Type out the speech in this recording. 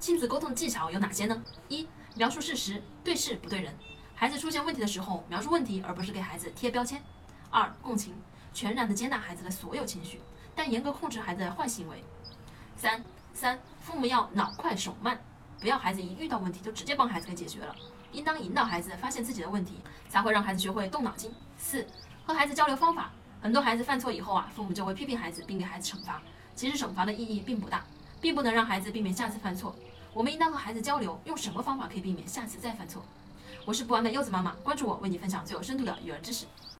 亲子沟通的技巧有哪些呢？一、描述事实，对事不对人。孩子出现问题的时候，描述问题，而不是给孩子贴标签。二、共情，全然的接纳孩子的所有情绪，但严格控制孩子的坏行为。三三，父母要脑快手慢，不要孩子一遇到问题就直接帮孩子给解决了，应当引导孩子发现自己的问题，才会让孩子学会动脑筋。四、和孩子交流方法，很多孩子犯错以后啊，父母就会批评孩子，并给孩子惩罚。其实惩罚的意义并不大，并不能让孩子避免下次犯错。我们应当和孩子交流，用什么方法可以避免下次再犯错。我是不完美柚子妈妈，关注我，为你分享最有深度的育儿知识。